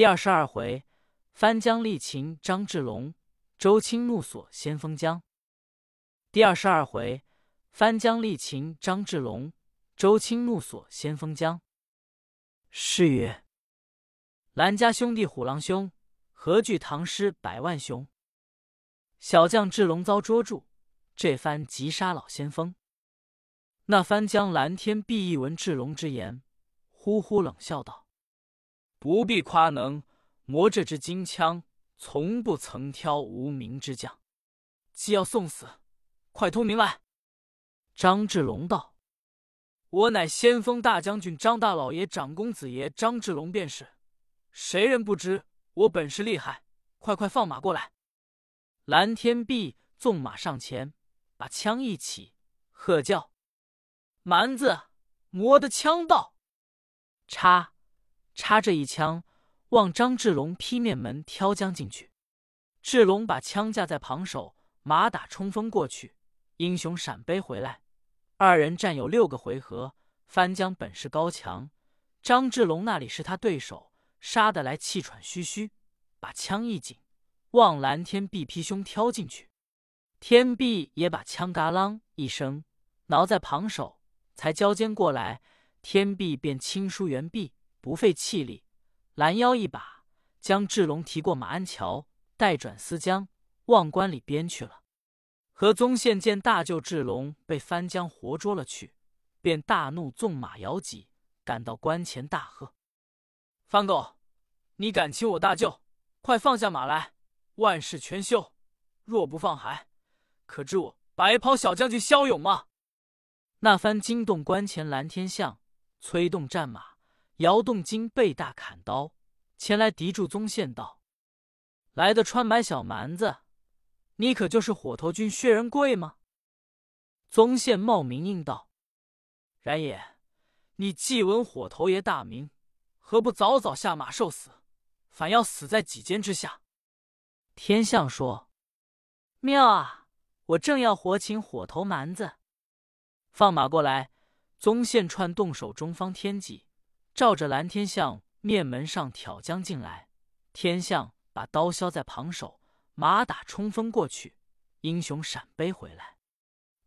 第二十二回，翻江力擒张志龙，周青怒锁先锋江。第二十二回，翻江力擒张志龙，周青怒锁先锋江。诗曰：“兰家兄弟虎狼兄，何惧唐诗百万雄？小将志龙遭捉住，这番急杀老先锋。”那翻江蓝天碧一闻志龙之言，呼呼冷笑道。不必夸能，磨这支金枪，从不曾挑无名之将。既要送死，快通名来。张志龙道：“我乃先锋大将军张大老爷长公子爷张志龙，便是。谁人不知我本事厉害？快快放马过来！”蓝天碧纵马上前，把枪一起，喝叫：“蛮子，磨的枪到！”插。插这一枪，望张志龙劈面门挑将进去。志龙把枪架在旁手，马打冲锋过去，英雄闪背回来。二人战有六个回合，翻江本事高强，张志龙那里是他对手，杀得来气喘吁吁，把枪一紧，望蓝天碧劈胸挑进去。天碧也把枪嘎啷一声挠在旁手，才交肩过来，天碧便轻舒圆臂。不费气力，拦腰一把，将志龙提过马鞍桥，带转思江，望关里边去了。何宗宪见大舅志龙被翻江活捉了去，便大怒，纵马摇戟，赶到关前，大喝：“翻狗，你敢擒我大舅？快放下马来！万事全休。若不放还，可知我白袍小将军骁勇吗？”那番惊动关前蓝天象，催动战马。姚栋金背大砍刀前来敌住宗宪道：“来的穿买小蛮子，你可就是火头军薛仁贵吗？”宗宪冒名应道：“然也。你既闻火头爷大名，何不早早下马受死，反要死在几间之下？”天相说：“妙啊！我正要活擒火头蛮子。”放马过来，宗宪串动手中方天戟。照着蓝天相面门上挑将进来，天相把刀削在旁手，马打冲锋过去，英雄闪背回来。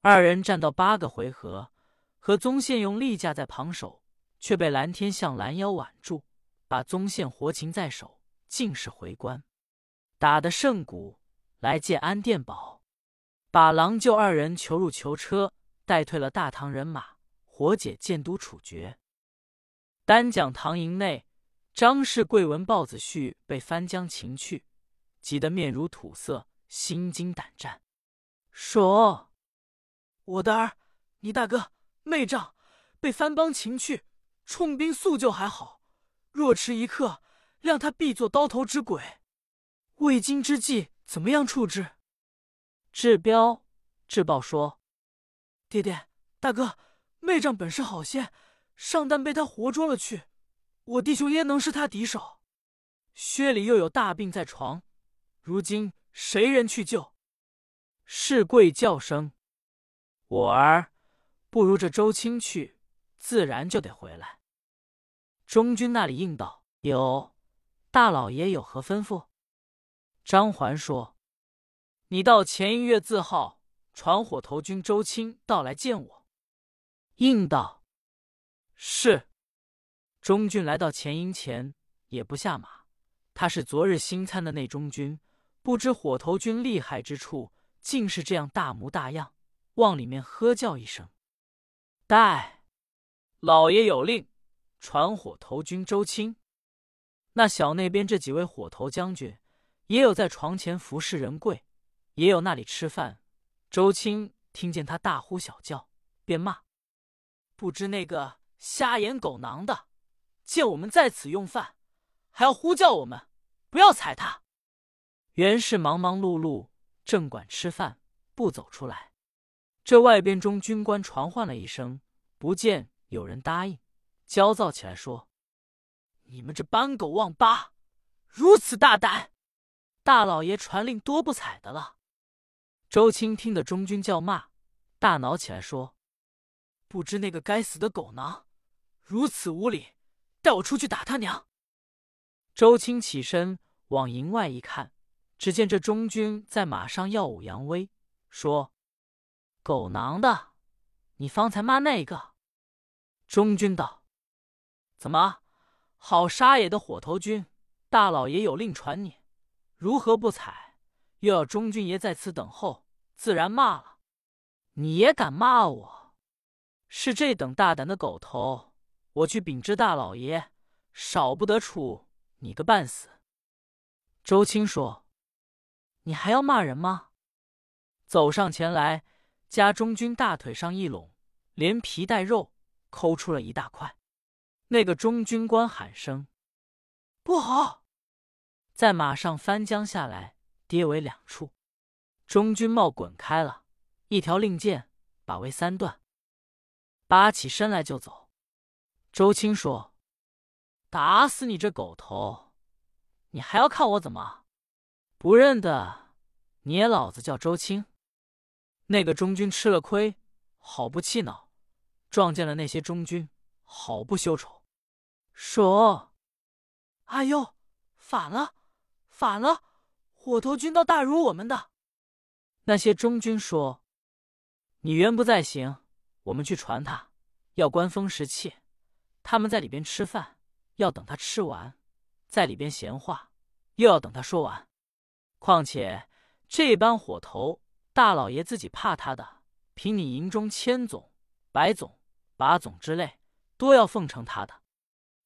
二人战到八个回合，和宗宪用力架在旁手，却被蓝天相拦腰挽住，把宗宪活擒在手，尽是回关。打得胜鼓，来见安殿宝，把郎舅二人囚入囚车，带退了大唐人马，活解建都处决。单讲唐营内，张氏贵闻豹子婿被翻江擒去，急得面如土色，心惊胆战，说：“我的儿，你大哥妹丈被番邦擒去，冲兵速救还好，若迟一刻，谅他必做刀头之鬼。未经之计，怎么样处置？”志彪、志豹说：“爹爹、大哥，妹丈本是好仙。”上单被他活捉了去，我弟兄焉能是他敌手？薛里又有大病在床，如今谁人去救？是贵叫声：“我儿，不如这周青去，自然就得回来。”中军那里应道：“有，大老爷有何吩咐？”张环说：“你到前一月字号传火头军周青到来见我。”应道。是，中军来到前营前，也不下马。他是昨日新参的内中军，不知火头军厉害之处，竟是这样大模大样。往里面喝叫一声：“待老爷有令，传火头军周青。”那小那边这几位火头将军，也有在床前服侍人贵，也有那里吃饭。周青听见他大呼小叫，便骂：“不知那个。”瞎眼狗囊的，见我们在此用饭，还要呼叫我们，不要踩他。原是忙忙碌碌，正管吃饭，不走出来。这外边中军官传唤了一声，不见有人答应，焦躁起来说：“你们这班狗王八，如此大胆！大老爷传令，多不睬的了。”周青听得中军叫骂，大恼起来说：“不知那个该死的狗囊！”如此无礼，带我出去打他娘！周青起身往营外一看，只见这中军在马上耀武扬威，说：“狗囊的，你方才骂那个？”中军道：“怎么，好杀也的火头军，大老爷有令传你，如何不睬？又要中军爷在此等候，自然骂了。你也敢骂我？是这等大胆的狗头，我去禀知大老爷，少不得处。”你个半死！周青说：“你还要骂人吗？”走上前来，加中军大腿上一拢，连皮带肉抠出了一大块。那个中军官喊声：“不好！”在马上翻江下来，跌为两处。中军帽滚开了，一条令箭把为三段，拔起身来就走。周青说。打死你这狗头！你还要看我怎么？不认得你也老子叫周青。那个中军吃了亏，好不气恼，撞见了那些中军，好不羞丑，说：“哎呦，反了，反了！火头军倒大如我们的。”那些中军说：“你原不在行，我们去传他，要关风食气，他们在里边吃饭。”要等他吃完，在里边闲话，又要等他说完。况且这般火头，大老爷自己怕他的，凭你营中千总、百总、把总之类，多要奉承他的，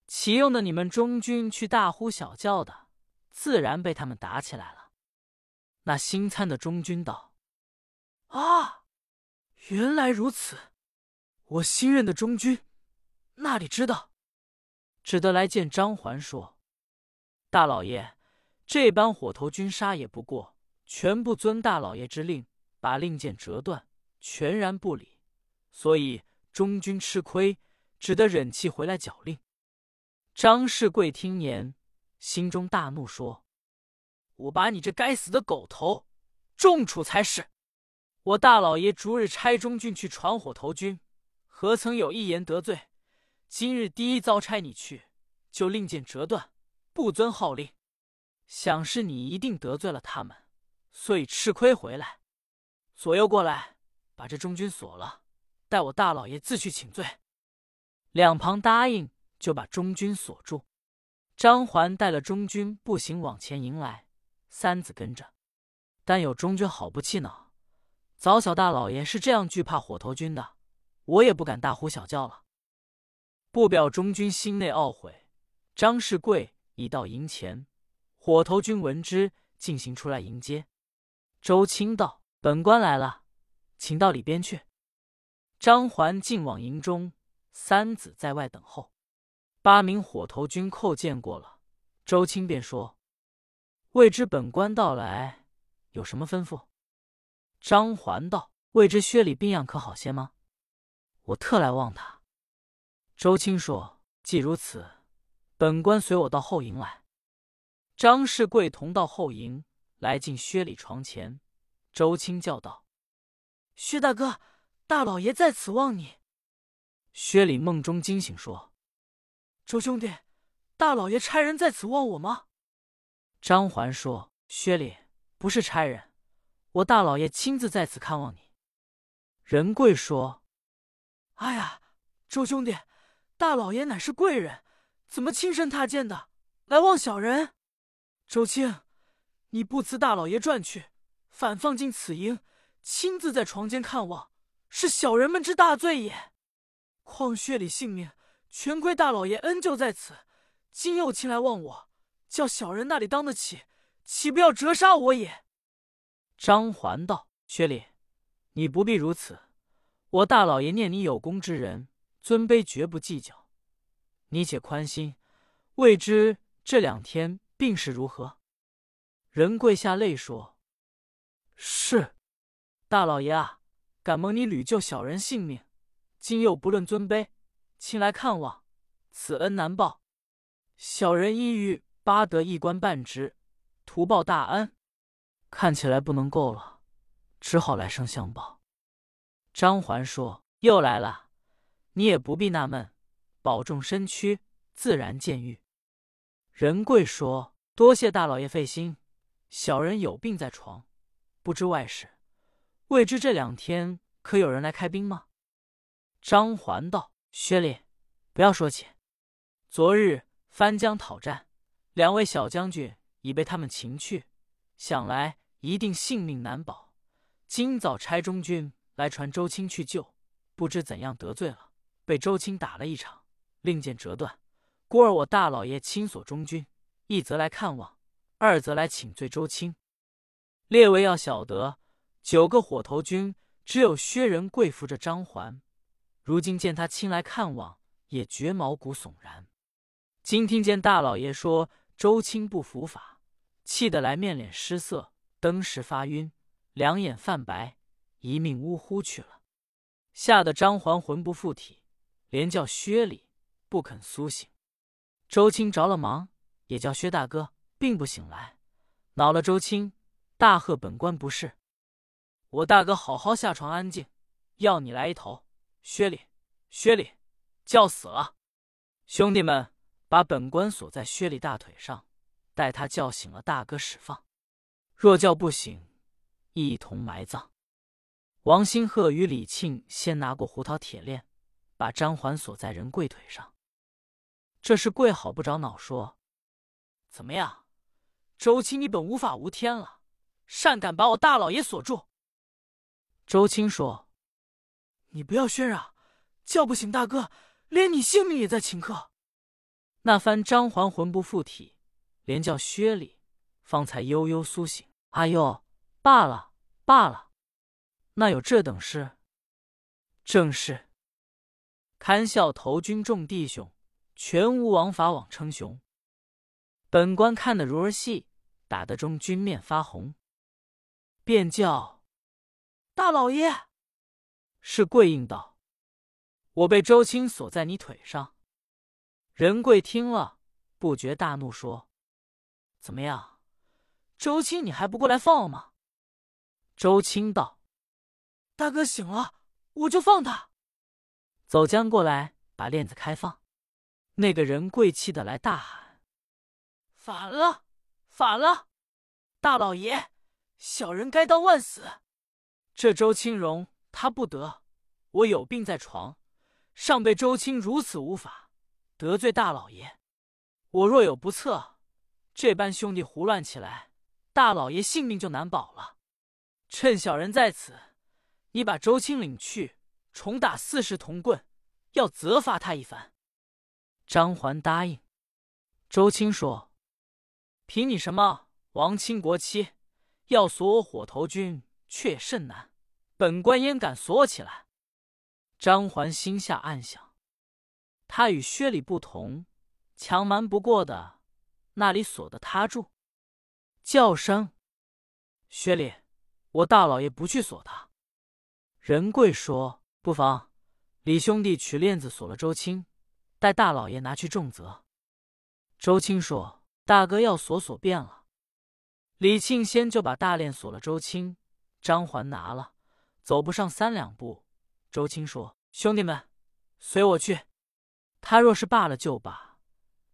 岂用的你们中军去大呼小叫的？自然被他们打起来了。那新参的中军道：“啊，原来如此！我新任的中军那里知道？”只得来见张环，说：“大老爷，这般火头军杀也不过，全不遵大老爷之令，把令箭折断，全然不理，所以中军吃亏，只得忍气回来缴令。”张世贵听言，心中大怒，说：“我把你这该死的狗头重处才是！我大老爷逐日差中军去传火头军，何曾有一言得罪？”今日第一遭差你去，就令箭折断，不遵号令，想是你一定得罪了他们，所以吃亏回来。左右过来，把这中军锁了，待我大老爷自去请罪。两旁答应，就把中军锁住。张环带了中军步行往前迎来，三子跟着。但有中军好不气恼，早晓大老爷是这样惧怕火头军的，我也不敢大呼小叫了。不表中军心内懊悔，张世贵已到营前，火头军闻之，进行出来迎接。周青道：“本官来了，请到里边去。”张环进往营中，三子在外等候。八名火头军叩见过了，周青便说：“未知本官到来，有什么吩咐？”张环道：“未知薛礼病样可好些吗？我特来望他。”周青说：“既如此，本官随我到后营来。”张世贵同到后营，来进薛礼床前。周青叫道：“薛大哥，大老爷在此望你。”薛礼梦中惊醒，说：“周兄弟，大老爷差人在此望我吗？”张环说：“薛礼不是差人，我大老爷亲自在此看望你。”仁贵说：“哎呀，周兄弟。”大老爷乃是贵人，怎么亲身踏见的来望小人？周青，你不辞大老爷转去，反放进此营，亲自在床间看望，是小人们之大罪也。况薛礼性命，全亏大老爷恩救在此，今又亲来望我，叫小人那里当得起？岂不要折杀我也？张环道：“薛礼，你不必如此，我大老爷念你有功之人。”尊卑绝不计较，你且宽心。未知这两天病势如何？人跪下泪说：“是大老爷啊，敢蒙你屡救小人性命，今又不论尊卑，亲来看望，此恩难报。小人意欲巴得一官半职，图报大恩，看起来不能够了，只好来生相报。”张环说：“又来了。”你也不必纳闷，保重身躯，自然见愈。仁贵说：“多谢大老爷费心，小人有病在床，不知外事。未知这两天可有人来开兵吗？”张环道：“薛礼，不要说起。昨日翻江讨战，两位小将军已被他们擒去，想来一定性命难保。今早差中军来传周青去救，不知怎样得罪了，被周青打了一场，令箭折断。故而我大老爷亲锁中军，一则来看望，二则来请罪周青。列位要晓得，九个火头军只有薛仁贵扶着张环。”如今见他亲来看望，也觉毛骨悚然。今听见大老爷说周青不伏法，气得来面脸失色，登时发晕，两眼泛白，一命呜呼去了。吓得张环魂不附体，连叫薛礼不肯苏醒。周青着了忙，也叫薛大哥并不醒来，恼了周青，大喝本官不是。我大哥好好下床安静，要你来一头。薛礼，薛礼，叫死了！兄弟们，把本官锁在薛礼大腿上，待他叫醒了大哥释放。若叫不醒，一同埋葬。王兴鹤与李庆先拿过胡桃铁链，把张环锁在仁贵腿上。这是贵好不着脑，说：“怎么样，周青，你本无法无天了，擅敢把我大老爷锁住？”周青说。你不要喧嚷，叫不醒大哥，连你性命也在顷刻。那番张环魂不附体，连叫薛礼方才悠悠苏醒。哎呦，罢了罢了，那有这等事？正是，堪笑投军众弟兄，全无王法枉称雄。本官看得如儿戏，打得中军面发红，便叫大老爷。是贵应道：“我被周青锁在你腿上。”仁贵听了，不觉大怒，说：“怎么样，周青，你还不过来放吗？”周青道：“大哥醒了，我就放他。”走将过来，把链子开放。那个人贵气的来大喊：“反了，反了！大老爷，小人该当万死。这周青荣。”他不得，我有病在床，上被周青如此无法，得罪大老爷。我若有不测，这般兄弟胡乱起来，大老爷性命就难保了。趁小人在此，你把周青领去，重打四十铜棍，要责罚他一番。张环答应。周青说：“凭你什么王亲国戚，要锁我火头军，却甚难。”本官焉敢锁我起来？张环心下暗想：他与薛礼不同，强瞒不过的，那里锁得他住？叫声：“薛礼，我大老爷不去锁他。”仁贵说：“不妨，李兄弟取链子锁了周青，待大老爷拿去重责。”周青说：“大哥要锁锁便了。”李庆先就把大链锁了周青，张环拿了。走不上三两步，周青说：“兄弟们，随我去。他若是罢了就罢，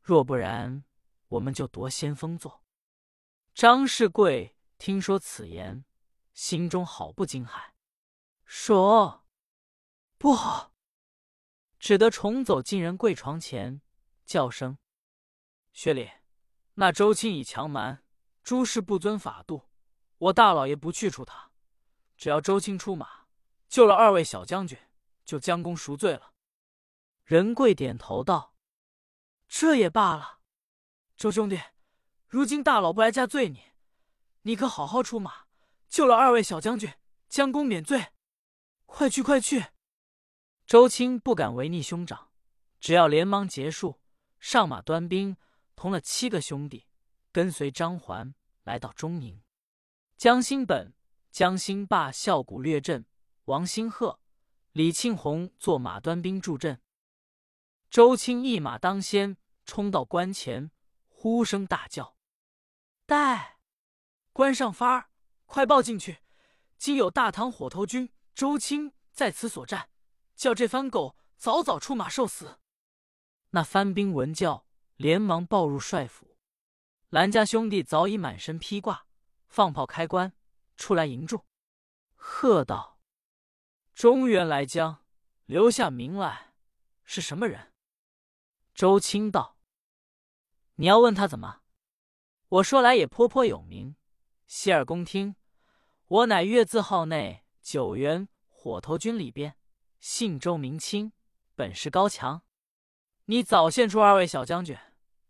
若不然，我们就夺先锋座。”张世贵听说此言，心中好不惊骇，说：“不好！”只得重走进人贵床前，叫声：“薛礼，那周青以强蛮，诸事不遵法度，我大老爷不去处他。”只要周青出马救了二位小将军，就将功赎罪了。仁贵点头道：“这也罢了，周兄弟，如今大佬不来加罪你，你可好好出马救了二位小将军，将功免罪。快去，快去！”周青不敢违逆兄长，只要连忙结束，上马端兵，同了七个兄弟，跟随张环来到中营。江心本。江兴霸笑鼓略阵，王兴鹤、李庆红坐马端兵助阵。周青一马当先，冲到关前，呼声大叫：“待关上发儿，快报进去！今有大唐火头军周青在此所战，叫这番狗早早出马受死。”那番兵闻叫，连忙报入帅府。兰家兄弟早已满身披挂，放炮开棺，出来迎住，喝道：“中原来将，留下名来，是什么人？”周青道：“你要问他怎么？我说来也颇颇有名，洗耳恭听。我乃月字号内九原火头军里边，姓周名清，本事高强。你早献出二位小将军，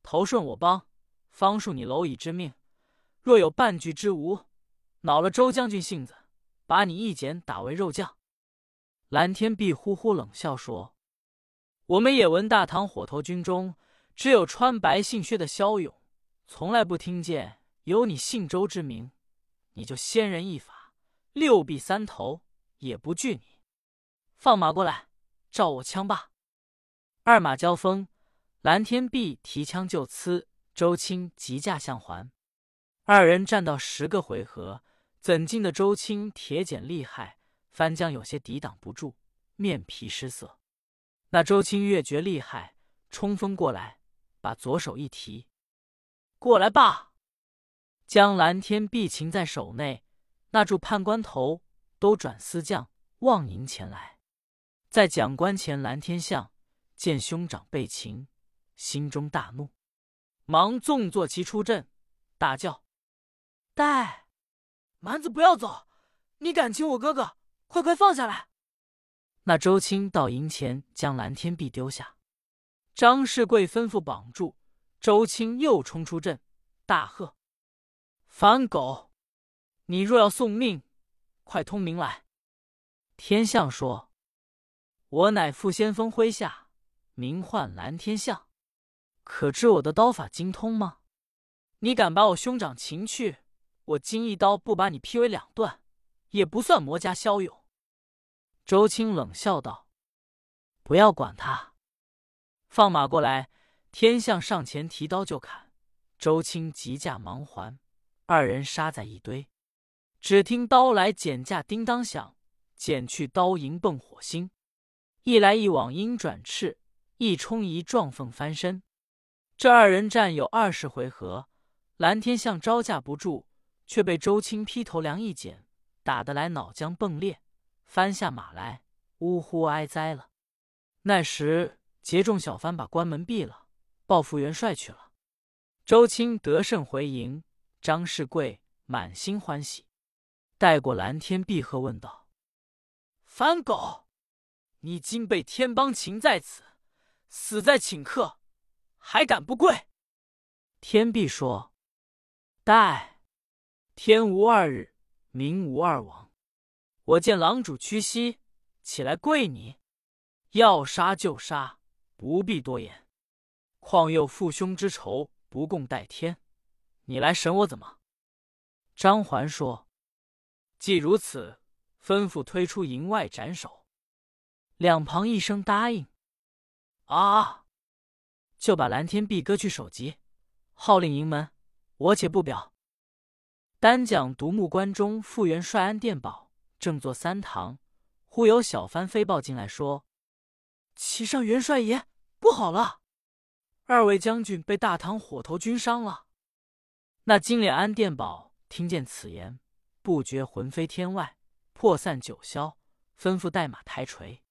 投顺我帮。”方恕你蝼蚁之命，若有半句之无，恼了周将军性子，把你一剪打为肉酱。蓝天碧呼呼冷笑说：“我们也闻大唐火头军中只有穿白姓靴的骁勇，从来不听见有你姓周之名。你就仙人一法，六臂三头，也不惧你。放马过来，照我枪吧。”二马交锋，蓝天碧提枪就刺。周青急驾相还，二人战到十个回合，怎禁的周青铁锏厉害，翻江有些抵挡不住，面皮失色。那周青越觉厉害，冲锋过来，把左手一提，过来吧，将蓝天碧擒在手内。那诸判官头都转司将望迎前来，在讲官前，蓝天相见兄长被擒，心中大怒。忙纵坐骑出阵，大叫：“待蛮子不要走！你敢擒我哥哥，快快放下来！”那周青到营前将蓝天碧丢下，张世贵吩咐绑住周青，又冲出阵，大喝：“反狗！你若要送命，快通名来！”天象说：“我乃傅先锋麾下，名唤蓝天相。”可知我的刀法精通吗？你敢把我兄长擒去，我今一刀不把你劈为两段，也不算魔家骁勇。周青冷笑道：“不要管他，放马过来！”天相上前提刀就砍，周青急驾忙还，二人杀在一堆。只听刀来剪架叮当响，剪去刀银迸火星，一来一往鹰转翅，一冲一撞凤翻身。这二人战有二十回合，蓝天象招架不住，却被周青劈头梁一剪，打得来脑浆迸裂，翻下马来，呜呼哀哉了。那时劫众小番把关门闭了，报复元帅去了。周青得胜回营，张世贵满心欢喜，带过蓝天碧鹤问道：“番狗，你今被天帮擒在此，死在顷刻。”还敢不跪？天碧说：“待天无二日，民无二王。我见狼主屈膝，起来跪你。要杀就杀，不必多言。况又父兄之仇，不共戴天。你来审我怎么？”张环说：“既如此，吩咐推出营外斩首。”两旁一声答应。啊！就把蓝天碧割去首级，号令营门。我且不表。单讲独木关中副元帅安殿宝正坐三堂，忽有小番飞报进来，说：“启上元帅爷，不好了！二位将军被大唐火头军伤了。”那金脸安殿宝听见此言，不觉魂飞天外，破散九霄，吩咐带马抬锤。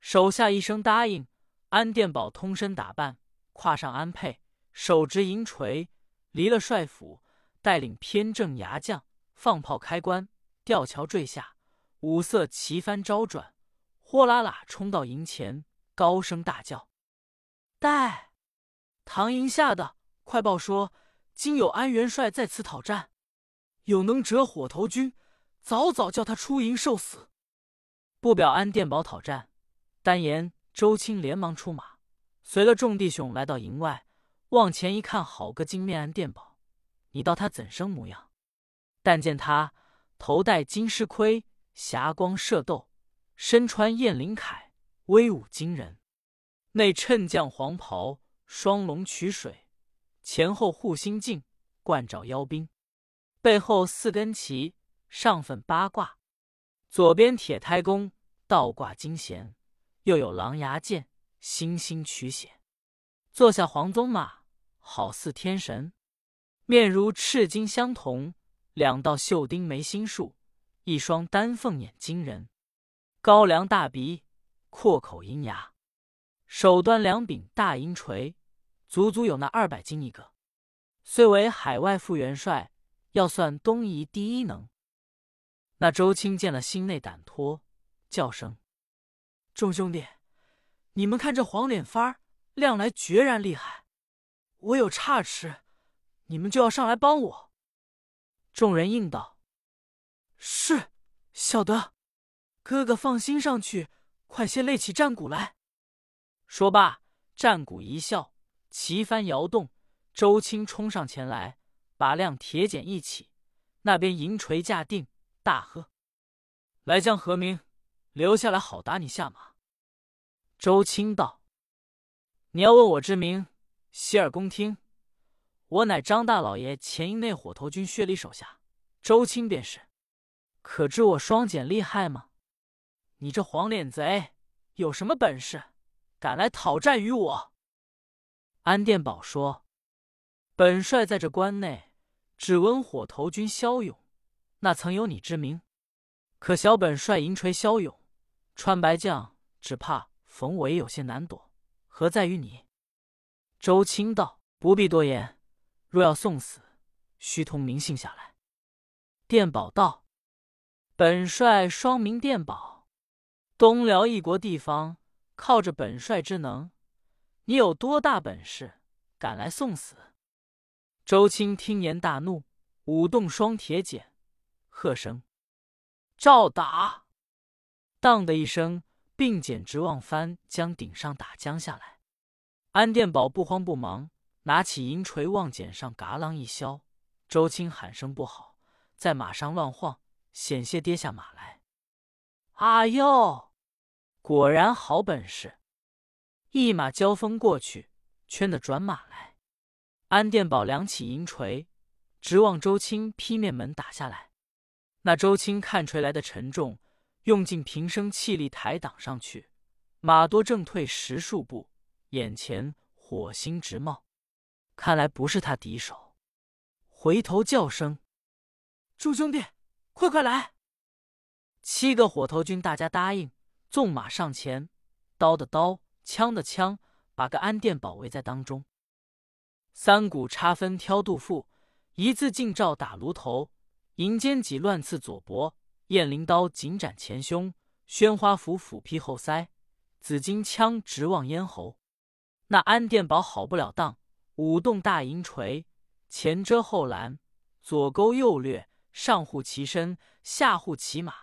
手下一声答应，安殿宝通身打扮。跨上鞍辔，手执银锤，离了帅府，带领偏正牙将放炮开关，吊桥坠下，五色旗幡招转，豁啦啦冲到营前，高声大叫：“待唐营下的，快报说，今有安元帅在此讨战，有能折火头军，早早叫他出营受死。不表安殿宝讨战，单言周青连忙出马。”随了众弟兄来到营外，往前一看，好个金面安殿宝！你道他怎生模样？但见他头戴金狮盔，霞光射斗，身穿雁翎铠，威武惊人；内衬将黄袍，双龙取水，前后护心镜，冠罩腰兵，背后四根旗，上分八卦，左边铁胎弓，倒挂金弦，又有狼牙剑。星星取血，坐下黄鬃马，好似天神。面如赤金相同，两道绣钉眉心竖，一双丹凤眼惊人，高梁大鼻，阔口银牙，手端两柄大银锤，足足有那二百斤一个。虽为海外副元帅，要算东夷第一能。那周青见了，心内胆脱，叫声：“众兄弟，你们看这黄脸番儿，亮来决然厉害。我有差池，你们就要上来帮我。”众人应道：“是，晓得。哥哥放心上去，快些擂起战鼓来。”说罢，战鼓一啸，旗帆摇动。周青冲上前来，把亮铁锏一起，那边银锤架定，大喝：“来将何名？留下来，好打你下马。”周青道：“你要问我之名，洗耳恭听。我乃张大老爷前营内火头军薛礼手下，周青便是。可知我双锏厉害吗？你这黄脸贼有什么本事，敢来讨战于我？”安殿宝说。本帅在这关内，只闻火头军骁勇，那曾有你之名？可小本帅银锤骁勇，穿白将只怕逢我也有些难躲，何在于你？周青道：“不必多言，若要送死，须通明信下来。”电宝道：“本帅双名电宝，东辽一国地方，靠着本帅之能，你有多大本事，敢来送死？”周青听言大怒，舞动双铁锏，喝声：“照打！”当的一声，并锏直往翻将顶上打将下来。安殿宝不慌不忙，拿起银锤往锏上嘎啷一削。周青喊声不好，在马上乱晃，险些跌下马来。啊哟，果然好本事！一马交锋过去，圈的转马来。安殿宝亮起银锤，直往周青劈面门打下来。那周青看锤来的沉重，用尽平生气力抬挡上去，马多正退十数步，眼前火星直冒，看来不是他敌手。回头叫声：“众兄弟，快快来！”七个火头军大家答应，纵马上前，刀的刀，枪的枪，把个安殿宝围在当中。三股插分挑肚腹，一字进照打颅头，银尖戟乱刺左脖，雁翎刀紧斩前胸，宣花斧斧劈后腮，紫金枪直望咽喉。那安殿宝好不了当，舞动大银锤，前遮后拦，左勾右掠，上护其身，下护其马，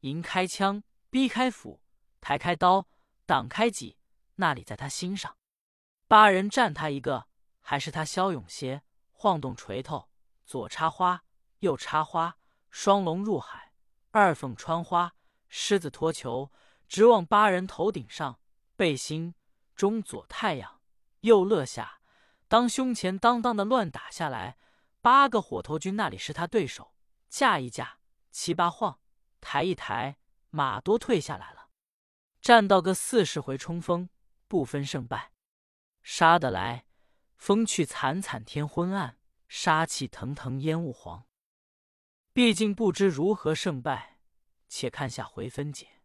迎开枪，逼开斧，抬开刀，挡开戟，那里在他心上。八人战他一个。还是他骁勇些，晃动锤头，左插花，右插花，双龙入海，二凤穿花，狮子脱球，直往八人头顶上，背心中左太阳，右落下，当胸前当当的乱打下来。八个火头军那里是他对手？架一架，七八晃，抬一抬，马多退下来了。战到个四十回冲锋，不分胜败，杀得来。风去惨惨天昏暗，杀气腾腾烟雾黄。毕竟不知如何胜败，且看下回分解。